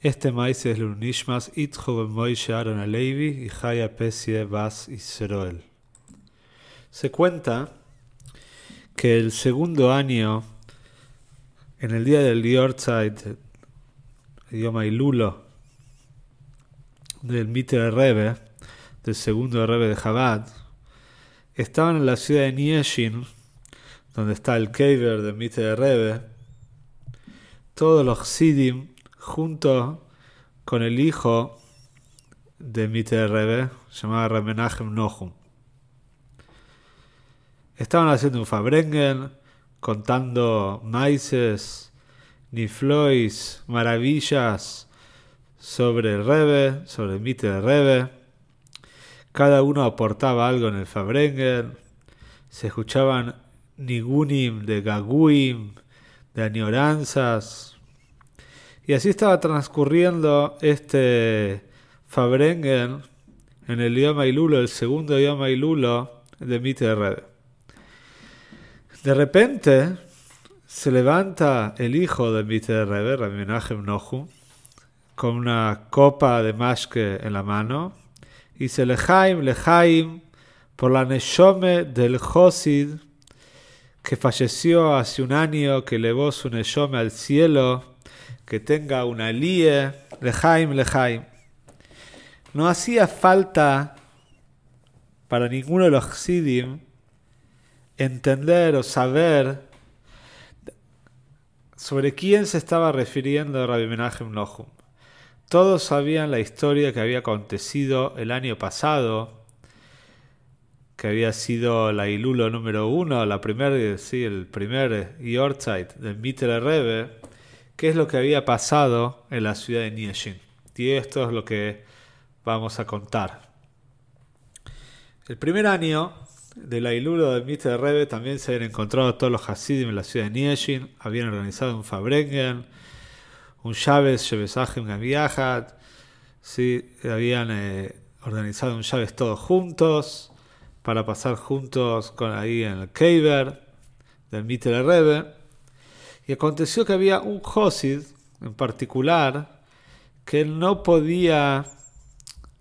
Este maíz es Lunishmas Itcho Moishe Aaron Alevi y Jaya Pesie Bas Israel. Se cuenta que el segundo año, en el día del Yortzeit, idioma Ilulo, del Mitre Rebe, del segundo Rebe de Chabad, estaban en la ciudad de Nieshin, donde está el Kever del Mitre Rebe, todos los Sidim junto con el hijo de Mitre Rebe, llamado Remenachem Nohum. Estaban haciendo un Fabrengen, contando maíces, niflois, maravillas sobre el Rebe, sobre el Rebe. Cada uno aportaba algo en el Fabrengen. Se escuchaban nigunim de gaguim, de añoranzas, y así estaba transcurriendo este Fabrengen en el idioma Ilulo, el segundo idioma Ilulo de Rebe. De repente se levanta el hijo de Mitre Rebe, Rabbi Menachem con una copa de mashke en la mano, y dice Lejaim, Lejaim, por la Neshome del Josid, que falleció hace un año, que elevó su Neshome al cielo, que tenga una lie, lejaim, lejaim. No hacía falta para ninguno de los Sidim entender o saber sobre quién se estaba refiriendo Rabbi Menachem Nohum. Todos sabían la historia que había acontecido el año pasado, que había sido la Ilulo número uno, la primer, sí, el primer Yortzeit del Mitre Rebbe, qué es lo que había pasado en la ciudad de Nieshin. Y esto es lo que vamos a contar. El primer año de la Iluro del Mitre Rebe también se habían encontrado todos los Hasidim en la ciudad de Nieshin, habían organizado un Fabrengen, un Shabes, Shebesachim Gaviahat, ¿sí? habían eh, organizado un Shabes todos juntos para pasar juntos con ahí en el Keiber del Mitre Rebe. Y aconteció que había un Josid en particular que no podía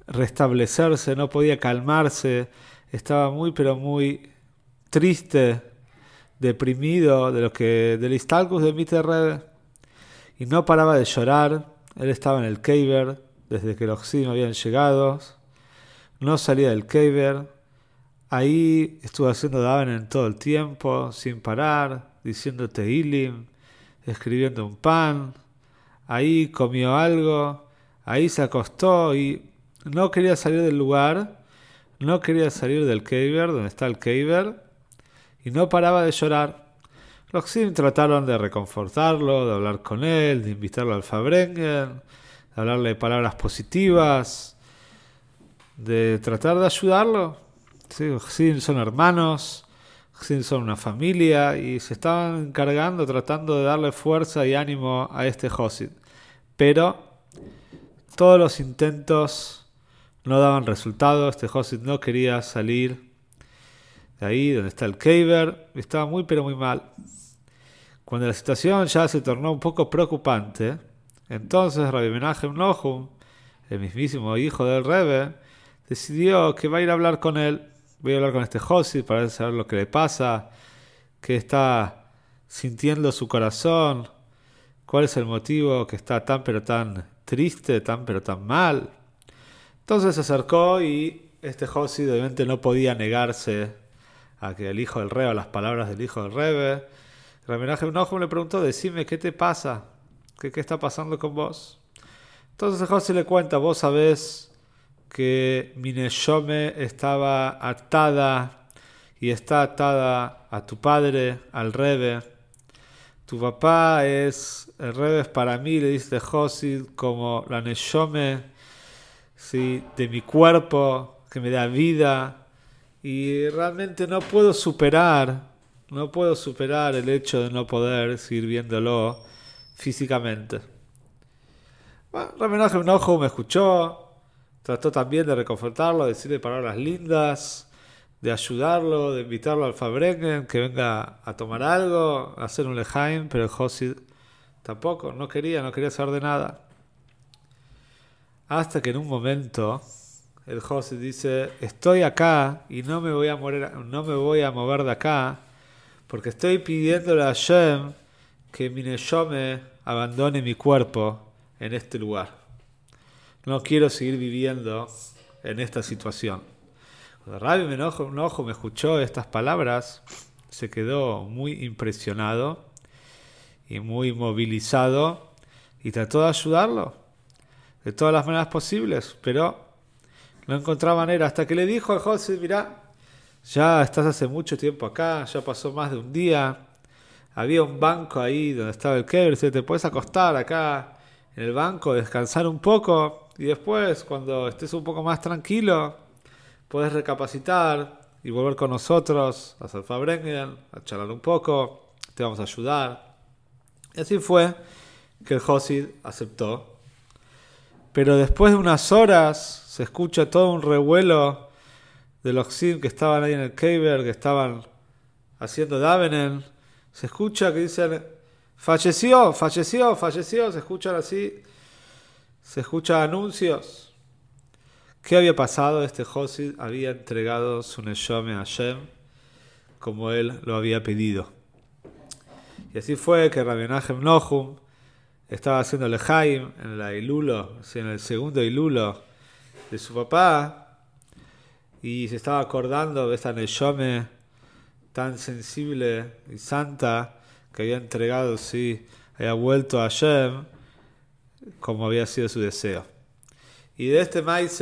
restablecerse, no podía calmarse, estaba muy pero muy triste, deprimido de lo que del Istalcus de Mitterrede y no paraba de llorar. Él estaba en el Keiber desde que los Xidim habían llegado, no salía del Keiber. Ahí estuvo haciendo Daven en todo el tiempo, sin parar, diciendo Teilim, escribiendo un pan, ahí comió algo, ahí se acostó y no quería salir del lugar, no quería salir del Keiber, donde está el Keiber, y no paraba de llorar. Los Sim trataron de reconfortarlo, de hablar con él, de invitarlo al Fabrengen, de hablarle palabras positivas, de tratar de ayudarlo. Sí, los Sim son hermanos, son una familia y se estaban encargando, tratando de darle fuerza y ánimo a este Josid. Pero todos los intentos no daban resultado. Este Josid no quería salir de ahí donde está el Keiber. Estaba muy pero muy mal. Cuando la situación ya se tornó un poco preocupante, entonces Rabbi Menachem Nohum, el mismísimo hijo del Rebe, decidió que va a ir a hablar con él voy a hablar con este Josi para saber lo que le pasa, qué está sintiendo su corazón, cuál es el motivo que está tan pero tan triste, tan pero tan mal. Entonces se acercó y este Josi obviamente no podía negarse a que el hijo del rey, a las palabras del hijo del rebe. un ojo le preguntó, decime, ¿qué te pasa? ¿Qué, qué está pasando con vos? Entonces Josi le cuenta, vos sabés que mi estaba atada y está atada a tu padre, al Rebe. Tu papá es, el Rebe es para mí, le dice Josid, como la Neshome ¿sí? de mi cuerpo, que me da vida. Y realmente no puedo superar, no puedo superar el hecho de no poder seguir viéndolo físicamente. Bueno, un ojo me escuchó, Trató también de reconfortarlo, de decirle palabras lindas, de ayudarlo, de invitarlo al Fabrengen, que venga a tomar algo, a hacer un lejaim, pero el Josid tampoco, no quería, no quería saber de nada. Hasta que en un momento el José dice, estoy acá y no me voy a mover, no me voy a mover de acá porque estoy pidiéndole a Shem que mi abandone mi cuerpo en este lugar. No quiero seguir viviendo en esta situación. Cuando Rabbi Enojo me escuchó estas palabras, se quedó muy impresionado y muy movilizado y trató de ayudarlo de todas las maneras posibles, pero no encontraba manera. Hasta que le dijo a José, mira, ya estás hace mucho tiempo acá, ya pasó más de un día, había un banco ahí donde estaba el Keber, te puedes acostar acá en el banco, descansar un poco y después cuando estés un poco más tranquilo, puedes recapacitar y volver con nosotros a hacer Fabrengen, a charlar un poco, te vamos a ayudar. Y así fue que el Josid aceptó. Pero después de unas horas se escucha todo un revuelo de los Sim que estaban ahí en el Keber, que estaban haciendo Davenen. Se escucha que dicen, falleció, falleció, falleció. Se escuchan así, se escuchan anuncios. ¿Qué había pasado? Este Josid había entregado su Neshome a Hashem como él lo había pedido. Y así fue que Rabbi Nohum estaba haciendo Lejaim en la Ilulo, en el segundo Ilulo de su papá, y se estaba acordando de esta Neshome tan sensible y santa que había entregado, sí, había vuelto a Hashem como había sido su deseo. Y de este maíz,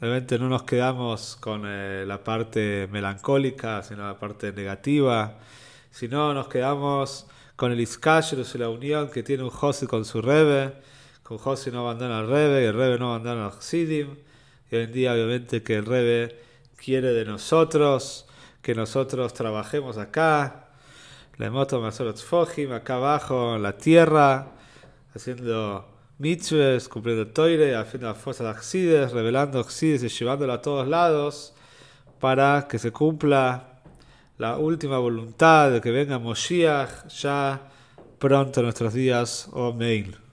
obviamente no nos quedamos con eh, la parte melancólica, sino la parte negativa, sino nos quedamos con el Iskashrus y la unión que tiene un José con su Rebe, con José no abandona al Rebe y el Rebe no abandona al Sidim, y hoy en día obviamente que el Rebe quiere de nosotros, que nosotros trabajemos acá, la moto acá abajo en la tierra, haciendo mitzvahs, cumpliendo toire, haciendo la fuerza de Axides, revelando Axides y llevándolo a todos lados para que se cumpla la última voluntad de que venga Moshiach ya pronto en nuestros días. Amén.